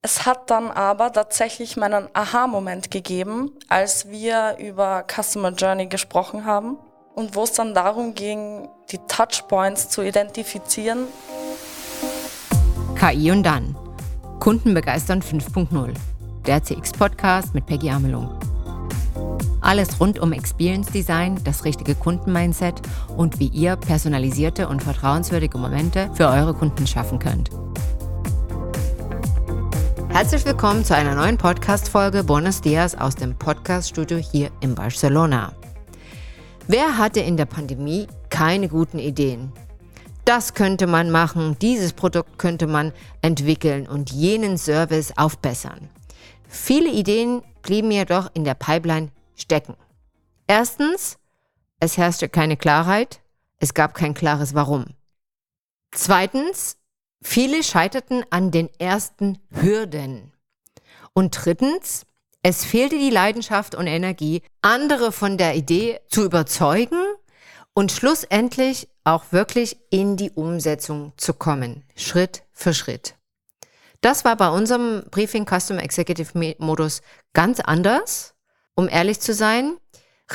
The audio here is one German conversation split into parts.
Es hat dann aber tatsächlich meinen Aha-Moment gegeben, als wir über Customer Journey gesprochen haben und wo es dann darum ging, die Touchpoints zu identifizieren. KI und dann. Kunden begeistern 5.0. Der CX-Podcast mit Peggy Amelung. Alles rund um Experience Design, das richtige Kundenmindset und wie ihr personalisierte und vertrauenswürdige Momente für eure Kunden schaffen könnt. Herzlich willkommen zu einer neuen Podcast-Folge Buenos Dias aus dem Podcast-Studio hier in Barcelona. Wer hatte in der Pandemie keine guten Ideen? Das könnte man machen, dieses Produkt könnte man entwickeln und jenen Service aufbessern. Viele Ideen blieben jedoch in der Pipeline stecken. Erstens, es herrschte keine Klarheit, es gab kein klares Warum. Zweitens, Viele scheiterten an den ersten Hürden. Und drittens, es fehlte die Leidenschaft und Energie, andere von der Idee zu überzeugen und schlussendlich auch wirklich in die Umsetzung zu kommen, Schritt für Schritt. Das war bei unserem Briefing Custom Executive Modus ganz anders, um ehrlich zu sein.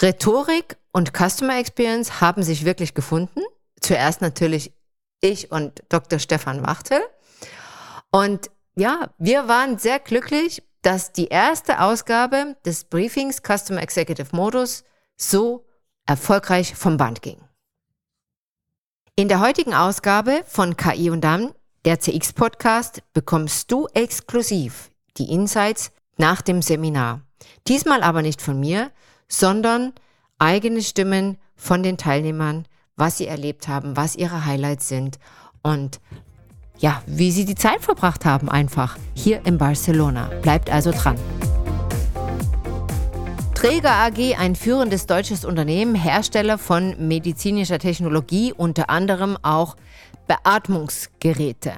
Rhetorik und Customer Experience haben sich wirklich gefunden. Zuerst natürlich ich und Dr. Stefan Wachtel. Und ja, wir waren sehr glücklich, dass die erste Ausgabe des Briefings Customer Executive Modus so erfolgreich vom Band ging. In der heutigen Ausgabe von KI und dann, der CX Podcast, bekommst du exklusiv die Insights nach dem Seminar. Diesmal aber nicht von mir, sondern eigene Stimmen von den Teilnehmern was sie erlebt haben, was ihre Highlights sind und ja, wie sie die Zeit verbracht haben einfach hier in Barcelona. Bleibt also dran. Träger AG, ein führendes deutsches Unternehmen, Hersteller von medizinischer Technologie, unter anderem auch Beatmungsgeräte.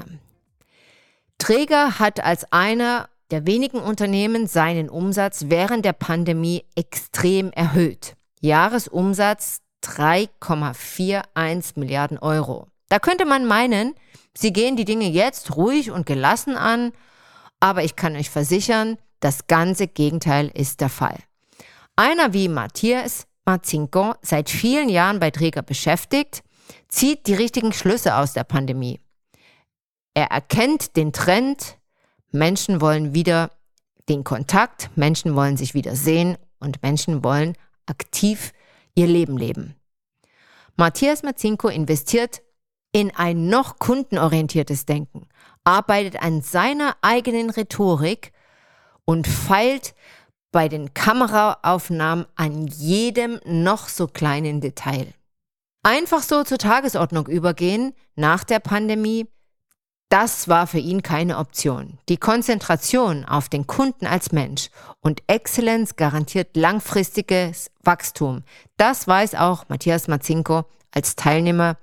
Träger hat als einer der wenigen Unternehmen seinen Umsatz während der Pandemie extrem erhöht. Jahresumsatz 3,41 Milliarden Euro. Da könnte man meinen, sie gehen die Dinge jetzt ruhig und gelassen an, aber ich kann euch versichern, das ganze Gegenteil ist der Fall. Einer wie Matthias Marzinko, seit vielen Jahren bei Träger beschäftigt, zieht die richtigen Schlüsse aus der Pandemie. Er erkennt den Trend, Menschen wollen wieder den Kontakt, Menschen wollen sich wieder sehen und Menschen wollen aktiv ihr Leben leben. Matthias Mazinko investiert in ein noch kundenorientiertes Denken, arbeitet an seiner eigenen Rhetorik und feilt bei den Kameraaufnahmen an jedem noch so kleinen Detail. Einfach so zur Tagesordnung übergehen nach der Pandemie das war für ihn keine Option. Die Konzentration auf den Kunden als Mensch und Exzellenz garantiert langfristiges Wachstum. Das weiß auch Matthias Mazinko als Teilnehmer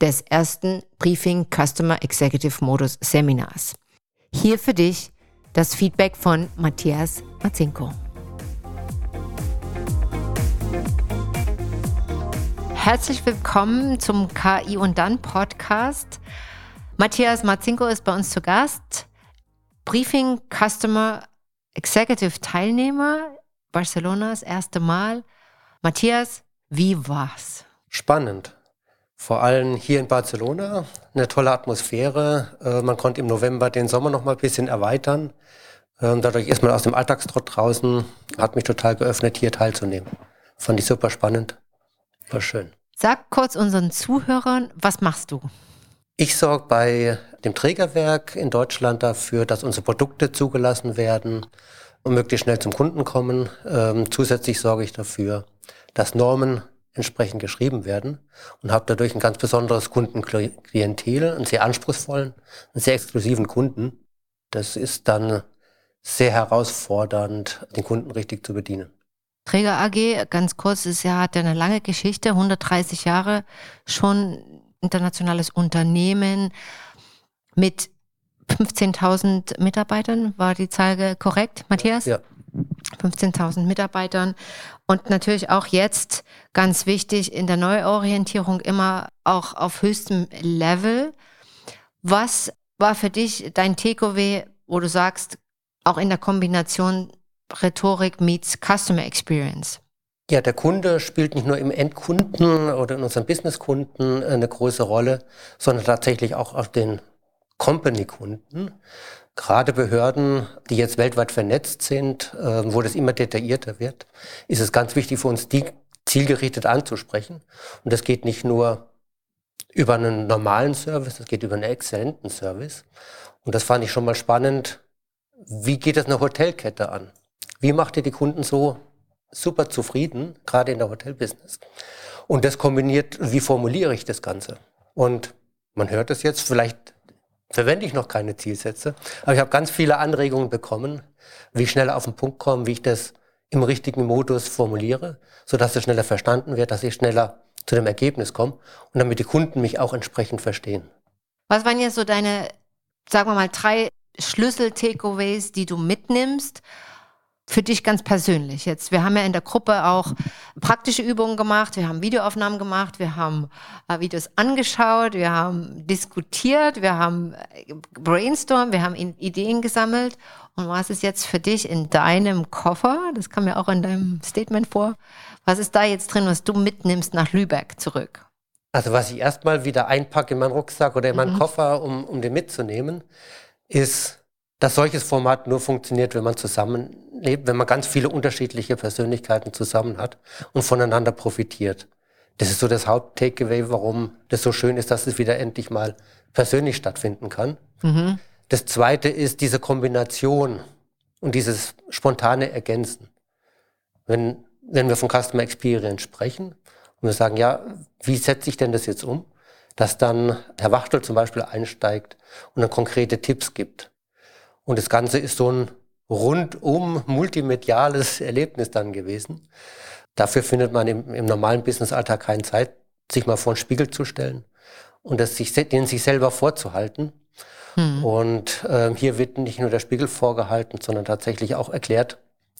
des ersten Briefing Customer Executive Modus Seminars. Hier für dich das Feedback von Matthias Mazinko. Herzlich willkommen zum KI und dann Podcast. Matthias Marzinko ist bei uns zu Gast. Briefing Customer Executive Teilnehmer, Barcelona das erste Mal. Matthias, wie war's? Spannend. Vor allem hier in Barcelona eine tolle Atmosphäre. Äh, man konnte im November den Sommer noch mal ein bisschen erweitern. Ähm, dadurch ist man aus dem Alltagstrott draußen. Hat mich total geöffnet, hier teilzunehmen. Fand ich super spannend. War schön. Sag kurz unseren Zuhörern, was machst du? Ich sorge bei dem Trägerwerk in Deutschland dafür, dass unsere Produkte zugelassen werden und möglichst schnell zum Kunden kommen. Ähm, zusätzlich sorge ich dafür, dass Normen entsprechend geschrieben werden und habe dadurch ein ganz besonderes Kundenklientel, einen sehr anspruchsvollen, einen sehr exklusiven Kunden. Das ist dann sehr herausfordernd, den Kunden richtig zu bedienen. Träger AG, ganz kurz, ist ja, hat ja eine lange Geschichte, 130 Jahre schon internationales Unternehmen mit 15.000 Mitarbeitern. War die Zahl korrekt, Matthias? Ja. 15.000 Mitarbeitern und natürlich auch jetzt ganz wichtig in der Neuorientierung immer auch auf höchstem Level. Was war für dich dein TKW, wo du sagst, auch in der Kombination Rhetorik meets Customer Experience. Ja, der Kunde spielt nicht nur im Endkunden oder in unseren Businesskunden eine große Rolle, sondern tatsächlich auch auf den Company-Kunden. Gerade Behörden, die jetzt weltweit vernetzt sind, äh, wo das immer detaillierter wird, ist es ganz wichtig für uns, die zielgerichtet anzusprechen. Und das geht nicht nur über einen normalen Service, das geht über einen exzellenten Service. Und das fand ich schon mal spannend. Wie geht das eine Hotelkette an? Wie macht ihr die Kunden so super zufrieden, gerade in der Hotelbusiness? Und das kombiniert, wie formuliere ich das Ganze? Und man hört es jetzt, vielleicht verwende ich noch keine Zielsätze, aber ich habe ganz viele Anregungen bekommen, wie ich schneller auf den Punkt komme, wie ich das im richtigen Modus formuliere, sodass es schneller verstanden wird, dass ich schneller zu dem Ergebnis komme und damit die Kunden mich auch entsprechend verstehen. Was waren jetzt so deine, sagen wir mal, drei Schlüssel-Takeaways, die du mitnimmst für dich ganz persönlich jetzt? Wir haben ja in der Gruppe auch praktische Übungen gemacht, wir haben Videoaufnahmen gemacht, wir haben äh, Videos angeschaut, wir haben diskutiert, wir haben äh, brainstormt, wir haben Ideen gesammelt. Und was ist jetzt für dich in deinem Koffer? Das kam ja auch in deinem Statement vor. Was ist da jetzt drin, was du mitnimmst nach Lübeck zurück? Also was ich erstmal wieder einpacke in meinen Rucksack oder in meinen mhm. Koffer, um, um den mitzunehmen, ist dass solches Format nur funktioniert, wenn man zusammenlebt, wenn man ganz viele unterschiedliche Persönlichkeiten zusammen hat und voneinander profitiert. Das ist so das Haupt-Takeaway, warum das so schön ist, dass es wieder endlich mal persönlich stattfinden kann. Mhm. Das zweite ist diese Kombination und dieses spontane Ergänzen. Wenn, wenn wir von Customer Experience sprechen und wir sagen, ja, wie setze ich denn das jetzt um? Dass dann Herr Wachtel zum Beispiel einsteigt und dann konkrete Tipps gibt. Und das Ganze ist so ein rundum multimediales Erlebnis dann gewesen. Dafür findet man im, im normalen Businessalltag keine Zeit, sich mal vor den Spiegel zu stellen und das sich, den sich selber vorzuhalten. Hm. Und äh, hier wird nicht nur der Spiegel vorgehalten, sondern tatsächlich auch erklärt,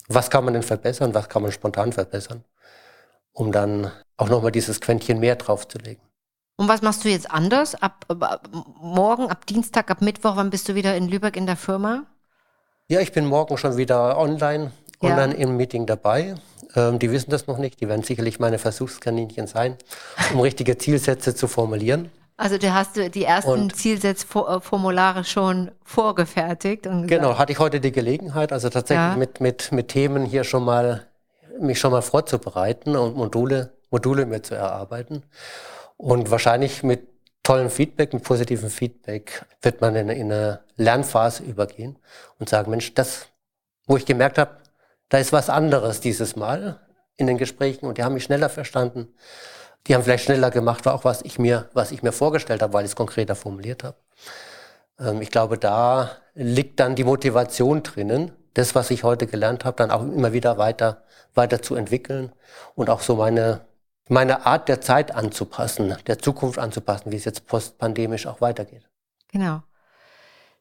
was kann man denn verbessern, was kann man spontan verbessern, um dann auch nochmal dieses Quäntchen mehr draufzulegen. Und was machst du jetzt anders? Ab, ab, morgen, ab Dienstag, ab Mittwoch, wann bist du wieder in Lübeck in der Firma? Ja, ich bin morgen schon wieder online, ja. online im Meeting dabei. Ähm, die wissen das noch nicht. Die werden sicherlich meine Versuchskaninchen sein, um richtige Zielsätze zu formulieren. Also du hast die ersten Zielsetzformulare schon vorgefertigt. Und genau, hatte ich heute die Gelegenheit, also tatsächlich ja. mit, mit, mit Themen hier schon mal mich schon mal vorzubereiten und Module, Module mir zu erarbeiten. Und wahrscheinlich mit tollem Feedback, mit positivem Feedback wird man in, in eine Lernphase übergehen und sagen, Mensch, das, wo ich gemerkt habe, da ist was anderes dieses Mal in den Gesprächen und die haben mich schneller verstanden. Die haben vielleicht schneller gemacht, war auch was ich mir, was ich mir vorgestellt habe, weil ich es konkreter formuliert habe. Ähm, ich glaube, da liegt dann die Motivation drinnen, das, was ich heute gelernt habe, dann auch immer wieder weiter, weiter zu entwickeln und auch so meine meine Art der Zeit anzupassen, der Zukunft anzupassen, wie es jetzt postpandemisch auch weitergeht. Genau.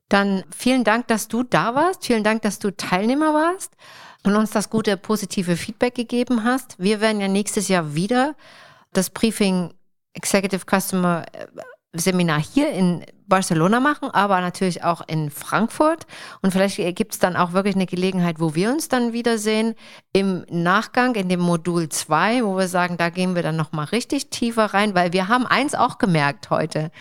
Dann vielen Dank, dass du da warst. Vielen Dank, dass du Teilnehmer warst und uns das gute, positive Feedback gegeben hast. Wir werden ja nächstes Jahr wieder das Briefing Executive Customer äh, Seminar hier in Barcelona machen, aber natürlich auch in Frankfurt. Und vielleicht gibt es dann auch wirklich eine Gelegenheit, wo wir uns dann wiedersehen im Nachgang in dem Modul 2, wo wir sagen, da gehen wir dann nochmal richtig tiefer rein, weil wir haben eins auch gemerkt heute.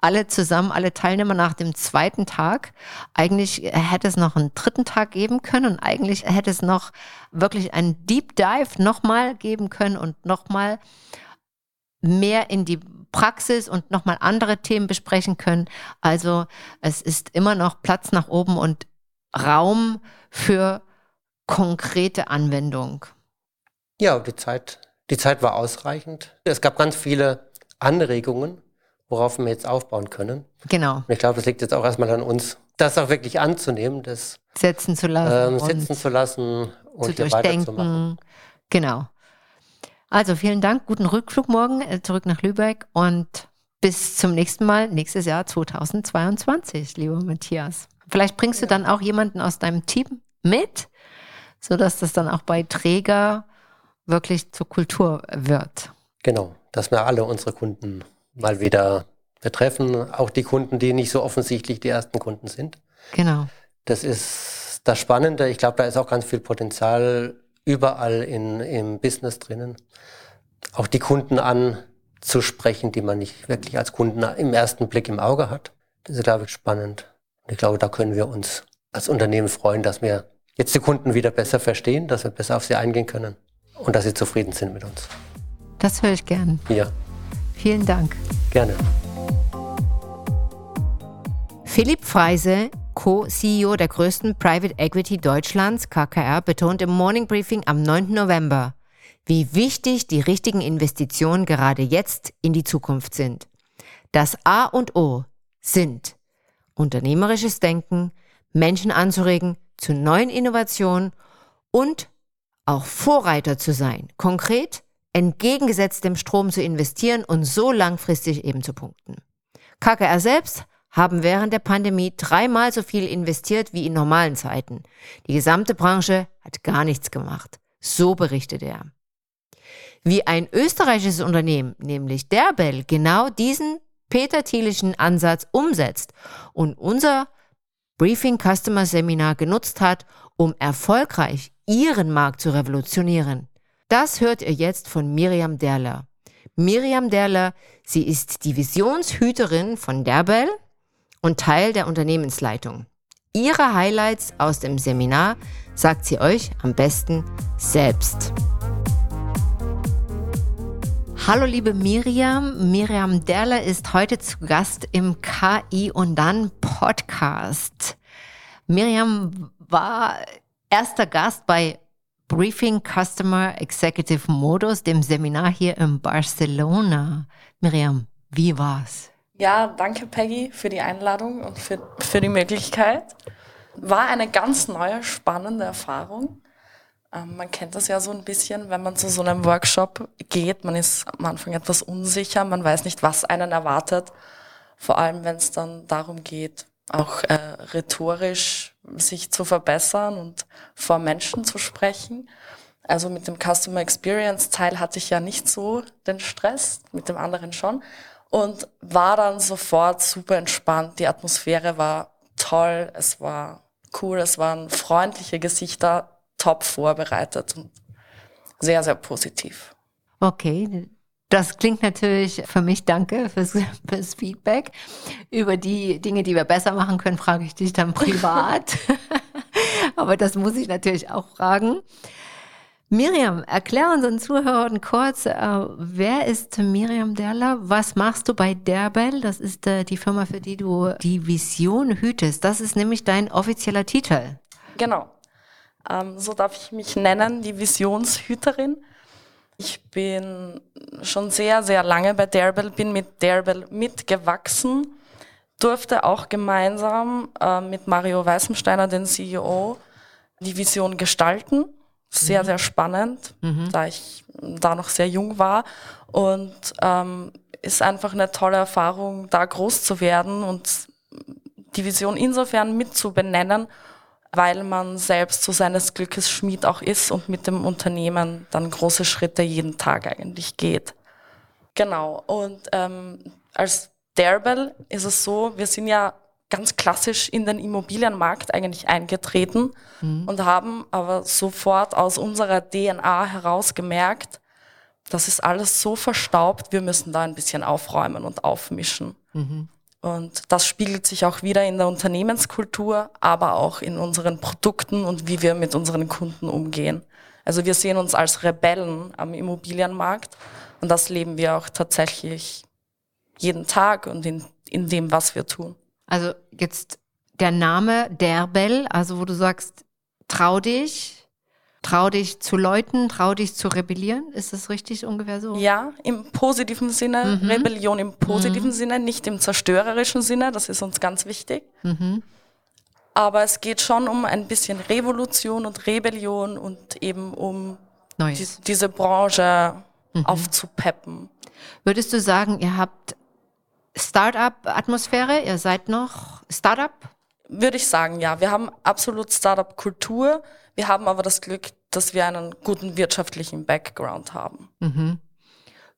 Alle zusammen, alle Teilnehmer nach dem zweiten Tag. Eigentlich hätte es noch einen dritten Tag geben können und eigentlich hätte es noch wirklich einen Deep Dive nochmal geben können und nochmal mehr in die Praxis und nochmal andere Themen besprechen können. Also es ist immer noch Platz nach oben und Raum für konkrete Anwendung. Ja, die Zeit, die Zeit war ausreichend. Es gab ganz viele Anregungen, worauf wir jetzt aufbauen können. Genau. Und ich glaube, das liegt jetzt auch erstmal an uns, das auch wirklich anzunehmen, das setzen zu lassen, ähm, setzen zu lassen und zu durchdenken. Genau. Also vielen Dank, guten Rückflug morgen äh, zurück nach Lübeck und bis zum nächsten Mal, nächstes Jahr 2022, lieber Matthias. Vielleicht bringst du dann auch jemanden aus deinem Team mit, sodass das dann auch bei Träger wirklich zur Kultur wird. Genau, dass wir alle unsere Kunden mal wieder betreffen, auch die Kunden, die nicht so offensichtlich die ersten Kunden sind. Genau. Das ist das Spannende. Ich glaube, da ist auch ganz viel Potenzial überall in, im Business drinnen. Auch die Kunden anzusprechen, die man nicht wirklich als Kunden im ersten Blick im Auge hat. Das ist, glaube ich, spannend. Und ich glaube, da können wir uns als Unternehmen freuen, dass wir jetzt die Kunden wieder besser verstehen, dass wir besser auf sie eingehen können und dass sie zufrieden sind mit uns. Das höre ich gern. Ja. Vielen Dank. Gerne. Philipp Freise, Co-CEO der größten Private Equity Deutschlands, KKR, betont im Morning Briefing am 9. November, wie wichtig die richtigen Investitionen gerade jetzt in die Zukunft sind. Das A und O sind unternehmerisches Denken, Menschen anzuregen zu neuen Innovationen und auch Vorreiter zu sein. Konkret entgegengesetzt dem Strom zu investieren und so langfristig eben zu punkten. KKR selbst haben während der Pandemie dreimal so viel investiert wie in normalen Zeiten. Die gesamte Branche hat gar nichts gemacht. So berichtet er. Wie ein österreichisches Unternehmen, nämlich Derbel, genau diesen Peter Thielischen Ansatz umsetzt und unser Briefing Customer Seminar genutzt hat, um erfolgreich ihren Markt zu revolutionieren. Das hört ihr jetzt von Miriam Derler. Miriam Derler, sie ist die Visionshüterin von Derbel und Teil der Unternehmensleitung. Ihre Highlights aus dem Seminar sagt sie euch am besten selbst. Hallo liebe Miriam. Miriam Derler ist heute zu Gast im KI und dann Podcast. Miriam war erster Gast bei Briefing Customer Executive Modus, dem Seminar hier in Barcelona. Miriam, wie war's? Ja, danke Peggy für die Einladung und für, für die Möglichkeit. War eine ganz neue, spannende Erfahrung. Ähm, man kennt das ja so ein bisschen, wenn man zu so einem Workshop geht. Man ist am Anfang etwas unsicher, man weiß nicht, was einen erwartet. Vor allem, wenn es dann darum geht, auch äh, rhetorisch sich zu verbessern und vor Menschen zu sprechen. Also mit dem Customer Experience Teil hatte ich ja nicht so den Stress, mit dem anderen schon. Und war dann sofort super entspannt. Die Atmosphäre war toll, es war cool, es waren freundliche Gesichter, top vorbereitet und sehr, sehr positiv. Okay, das klingt natürlich für mich, danke fürs, fürs, Feedback. Über die Dinge, die wir besser machen können, frage ich dich dann privat. Aber das muss ich natürlich auch fragen. Miriam, erklär unseren Zuhörern kurz, äh, wer ist Miriam Derler? Was machst du bei Derbel? Das ist äh, die Firma, für die du die Vision hütest. Das ist nämlich dein offizieller Titel. Genau. Ähm, so darf ich mich nennen, die Visionshüterin. Ich bin schon sehr, sehr lange bei Derbel, bin mit Derbel mitgewachsen, durfte auch gemeinsam äh, mit Mario Weißensteiner, den CEO, die Vision gestalten. Sehr, mhm. sehr spannend, mhm. da ich da noch sehr jung war. Und ähm, ist einfach eine tolle Erfahrung, da groß zu werden und die Vision insofern mitzubenennen weil man selbst so seines Glückes Schmied auch ist und mit dem Unternehmen dann große Schritte jeden Tag eigentlich geht. Genau. Und ähm, als Derbel ist es so, wir sind ja ganz klassisch in den Immobilienmarkt eigentlich eingetreten mhm. und haben aber sofort aus unserer DNA heraus gemerkt, das ist alles so verstaubt, wir müssen da ein bisschen aufräumen und aufmischen. Mhm. Und das spiegelt sich auch wieder in der Unternehmenskultur, aber auch in unseren Produkten und wie wir mit unseren Kunden umgehen. Also wir sehen uns als Rebellen am Immobilienmarkt und das leben wir auch tatsächlich jeden Tag und in, in dem, was wir tun. Also jetzt der Name Derbel, also wo du sagst, trau dich, Trau dich zu läuten, trau dich zu rebellieren. Ist das richtig ungefähr so? Ja, im positiven Sinne. Mhm. Rebellion im positiven mhm. Sinne, nicht im zerstörerischen Sinne. Das ist uns ganz wichtig. Mhm. Aber es geht schon um ein bisschen Revolution und Rebellion und eben um die, diese Branche mhm. aufzupeppen. Würdest du sagen, ihr habt Startup-Atmosphäre? Ihr seid noch Startup? Würde ich sagen, ja. Wir haben absolut Startup-Kultur. Wir haben aber das Glück, dass wir einen guten wirtschaftlichen Background haben. Mhm.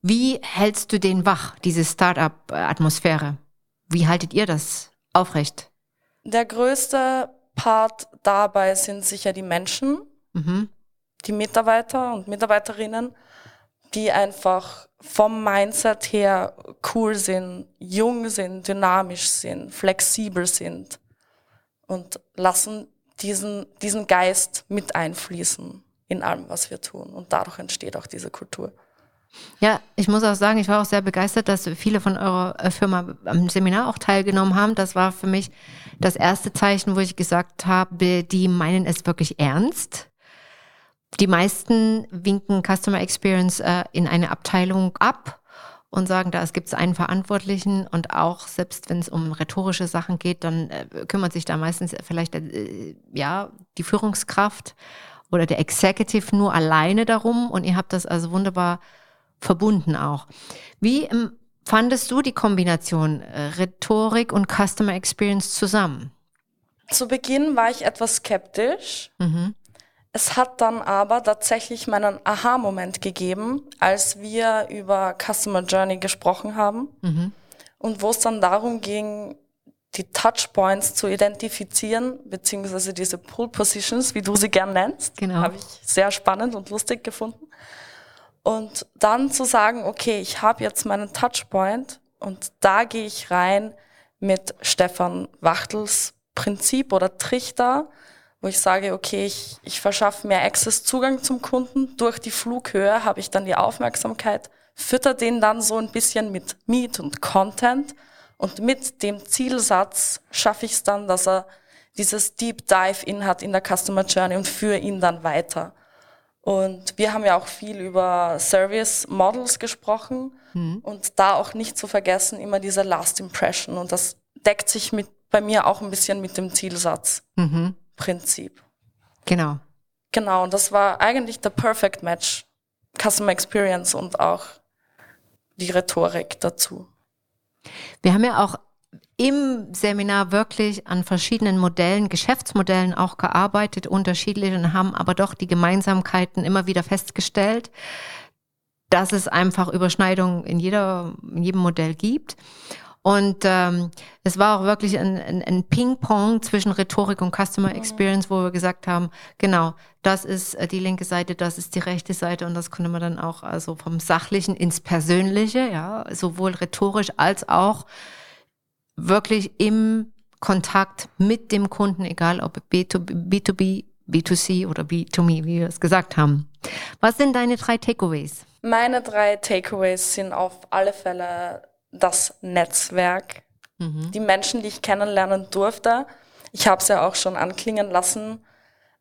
Wie hältst du den wach, diese Startup-Atmosphäre? Wie haltet ihr das aufrecht? Der größte Part dabei sind sicher die Menschen, mhm. die Mitarbeiter und Mitarbeiterinnen, die einfach vom Mindset her cool sind, jung sind, dynamisch sind, flexibel sind und lassen diesen, diesen Geist mit einfließen in allem, was wir tun. Und dadurch entsteht auch diese Kultur. Ja, ich muss auch sagen, ich war auch sehr begeistert, dass viele von eurer äh, Firma am Seminar auch teilgenommen haben. Das war für mich das erste Zeichen, wo ich gesagt habe, die meinen es wirklich ernst. Die meisten winken Customer Experience äh, in eine Abteilung ab und sagen, da gibt es einen Verantwortlichen und auch selbst wenn es um rhetorische Sachen geht, dann äh, kümmert sich da meistens vielleicht äh, ja die Führungskraft oder der Executive nur alleine darum und ihr habt das also wunderbar verbunden auch. Wie ähm, fandest du die Kombination äh, Rhetorik und Customer Experience zusammen? Zu Beginn war ich etwas skeptisch. Mhm. Es hat dann aber tatsächlich meinen Aha-Moment gegeben, als wir über Customer Journey gesprochen haben mhm. und wo es dann darum ging, die Touchpoints zu identifizieren, beziehungsweise diese Pull Positions, wie du sie gern nennst. Genau. Habe ich sehr spannend und lustig gefunden. Und dann zu sagen, okay, ich habe jetzt meinen Touchpoint und da gehe ich rein mit Stefan Wachtels Prinzip oder Trichter, wo ich sage, okay, ich, ich verschaffe mehr Access, Zugang zum Kunden. Durch die Flughöhe habe ich dann die Aufmerksamkeit, fütter den dann so ein bisschen mit Meat und Content und mit dem Zielsatz schaffe ich es dann, dass er dieses Deep Dive in hat in der Customer Journey und führe ihn dann weiter. Und wir haben ja auch viel über Service Models gesprochen mhm. und da auch nicht zu vergessen immer diese Last Impression und das deckt sich mit bei mir auch ein bisschen mit dem Zielsatzprinzip. Mhm. Genau. Genau, und das war eigentlich der Perfect Match. Customer Experience und auch die Rhetorik dazu. Wir haben ja auch im Seminar wirklich an verschiedenen Modellen, Geschäftsmodellen auch gearbeitet, unterschiedlich und haben aber doch die Gemeinsamkeiten immer wieder festgestellt, dass es einfach Überschneidungen in, jeder, in jedem Modell gibt. Und ähm, es war auch wirklich ein, ein, ein Ping-Pong zwischen Rhetorik und Customer Experience, wo wir gesagt haben, genau, das ist äh, die linke Seite, das ist die rechte Seite und das konnte man dann auch also vom Sachlichen ins Persönliche, ja, sowohl rhetorisch als auch wirklich im Kontakt mit dem Kunden, egal ob B2B, B2B, B2C oder B2Me, wie wir es gesagt haben. Was sind deine drei Takeaways? Meine drei Takeaways sind auf alle Fälle das Netzwerk, mhm. die Menschen, die ich kennenlernen durfte. Ich habe es ja auch schon anklingen lassen.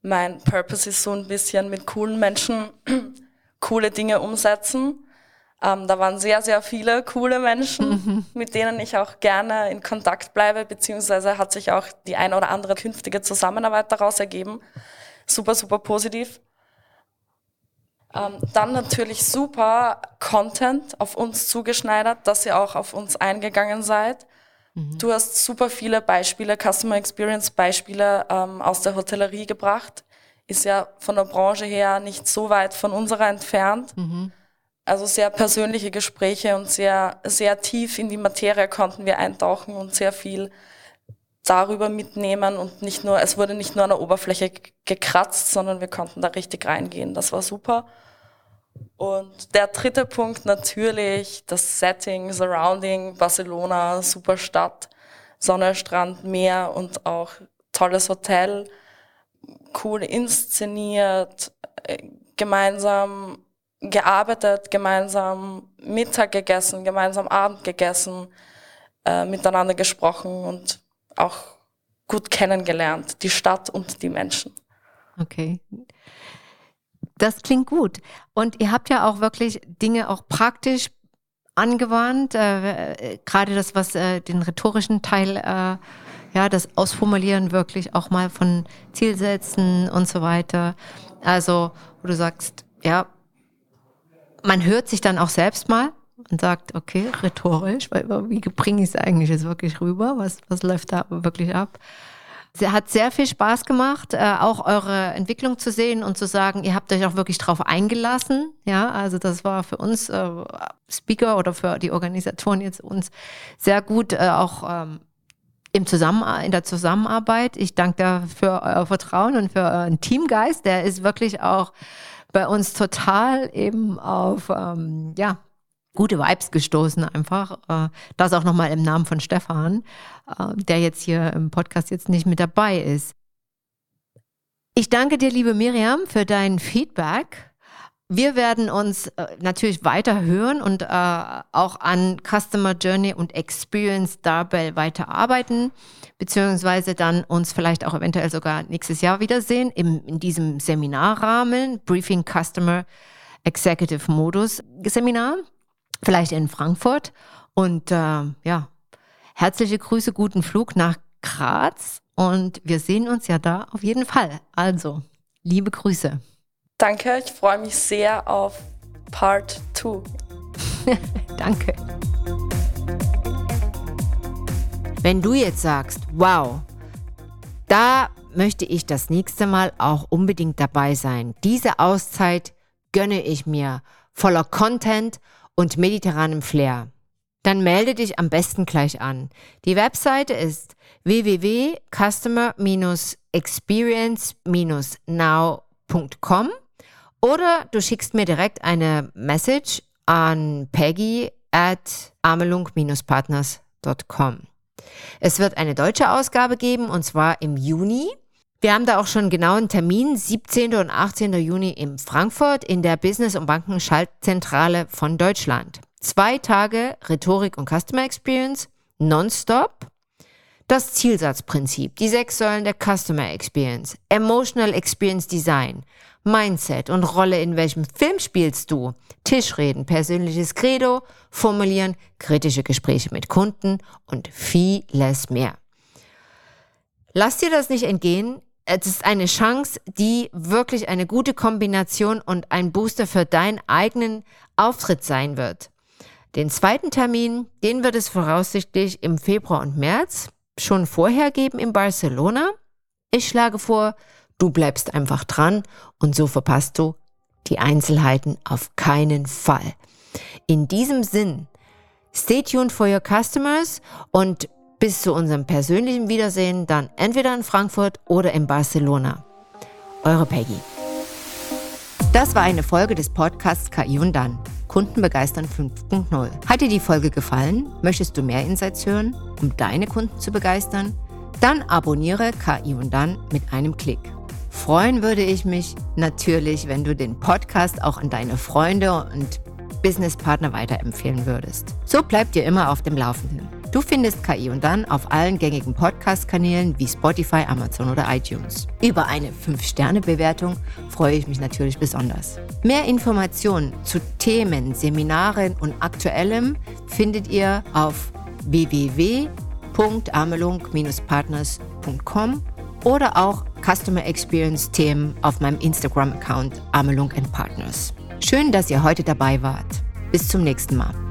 Mein Purpose ist so ein bisschen mit coolen Menschen coole Dinge umsetzen. Ähm, da waren sehr, sehr viele coole Menschen, mhm. mit denen ich auch gerne in Kontakt bleibe, beziehungsweise hat sich auch die eine oder andere künftige Zusammenarbeit daraus ergeben. Super, super positiv. Ähm, dann natürlich super Content auf uns zugeschneidert, dass ihr auch auf uns eingegangen seid. Mhm. Du hast super viele Beispiele, Customer Experience Beispiele ähm, aus der Hotellerie gebracht. Ist ja von der Branche her nicht so weit von unserer entfernt. Mhm. Also sehr persönliche Gespräche und sehr, sehr tief in die Materie konnten wir eintauchen und sehr viel darüber mitnehmen und nicht nur, es wurde nicht nur an der Oberfläche gekratzt, sondern wir konnten da richtig reingehen. Das war super. Und der dritte Punkt natürlich das Setting, Surrounding, Barcelona, super Stadt, Sonne, Strand, Meer und auch tolles Hotel, cool inszeniert, äh, gemeinsam gearbeitet, gemeinsam Mittag gegessen, gemeinsam Abend gegessen, äh, miteinander gesprochen und auch gut kennengelernt, die Stadt und die Menschen. Okay. Das klingt gut. Und ihr habt ja auch wirklich Dinge auch praktisch angewandt, äh, gerade das, was äh, den rhetorischen Teil, äh, ja, das Ausformulieren wirklich auch mal von Zielsätzen und so weiter. Also, wo du sagst, ja, man hört sich dann auch selbst mal und sagt, okay, rhetorisch, wie bringe ich es eigentlich jetzt wirklich rüber? Was, was läuft da wirklich ab? Sie hat sehr viel Spaß gemacht, äh, auch eure Entwicklung zu sehen und zu sagen, ihr habt euch auch wirklich drauf eingelassen. Ja, also das war für uns äh, Speaker oder für die Organisatoren jetzt uns sehr gut, äh, auch ähm, im Zusammen in der Zusammenarbeit. Ich danke für euer Vertrauen und für euren Teamgeist. Der ist wirklich auch bei uns total eben auf ähm, ja, gute Vibes gestoßen einfach. Äh, das auch nochmal im Namen von Stefan, äh, der jetzt hier im Podcast jetzt nicht mit dabei ist. Ich danke dir, liebe Miriam, für dein Feedback. Wir werden uns äh, natürlich weiter hören und auch an Customer Journey und Experience dabei weiter arbeiten, beziehungsweise dann uns vielleicht auch eventuell sogar nächstes Jahr wiedersehen in diesem Seminarrahmen, Briefing Customer Executive Modus Seminar, vielleicht in Frankfurt. Und äh, ja, herzliche Grüße, guten Flug nach Graz und wir sehen uns ja da auf jeden Fall. Also, liebe Grüße. Danke, ich freue mich sehr auf Part 2. Danke. Wenn du jetzt sagst, wow, da möchte ich das nächste Mal auch unbedingt dabei sein. Diese Auszeit gönne ich mir voller Content und mediterranem Flair. Dann melde dich am besten gleich an. Die Webseite ist www.customer-experience-now.com oder du schickst mir direkt eine Message an peggy at amelung-partners.com. Es wird eine deutsche Ausgabe geben und zwar im Juni. Wir haben da auch schon genau einen Termin, 17. und 18. Juni in Frankfurt in der Business- und Bankenschaltzentrale von Deutschland. Zwei Tage Rhetorik und Customer Experience, nonstop. Das Zielsatzprinzip, die sechs Säulen der Customer Experience, Emotional Experience Design, Mindset und Rolle in welchem Film spielst du? Tischreden, persönliches Credo, formulieren, kritische Gespräche mit Kunden und vieles mehr. Lass dir das nicht entgehen. Es ist eine Chance, die wirklich eine gute Kombination und ein Booster für deinen eigenen Auftritt sein wird. Den zweiten Termin, den wird es voraussichtlich im Februar und März schon vorher geben in Barcelona. Ich schlage vor, Du bleibst einfach dran und so verpasst du die Einzelheiten auf keinen Fall. In diesem Sinn, stay tuned for your customers und bis zu unserem persönlichen Wiedersehen dann entweder in Frankfurt oder in Barcelona. Eure Peggy. Das war eine Folge des Podcasts KI und dann. Kunden begeistern 5.0. Hat dir die Folge gefallen? Möchtest du mehr Insights hören, um deine Kunden zu begeistern? Dann abonniere KI und dann mit einem Klick. Freuen würde ich mich natürlich, wenn du den Podcast auch an deine Freunde und Businesspartner weiterempfehlen würdest. So bleibt ihr immer auf dem Laufenden. Du findest KI und dann auf allen gängigen Podcast-Kanälen wie Spotify, Amazon oder iTunes. Über eine 5-Sterne-Bewertung freue ich mich natürlich besonders. Mehr Informationen zu Themen, Seminaren und Aktuellem findet ihr auf www.amelung-partners.com oder auch Customer Experience Themen auf meinem Instagram-Account Amelung Partners. Schön, dass ihr heute dabei wart. Bis zum nächsten Mal.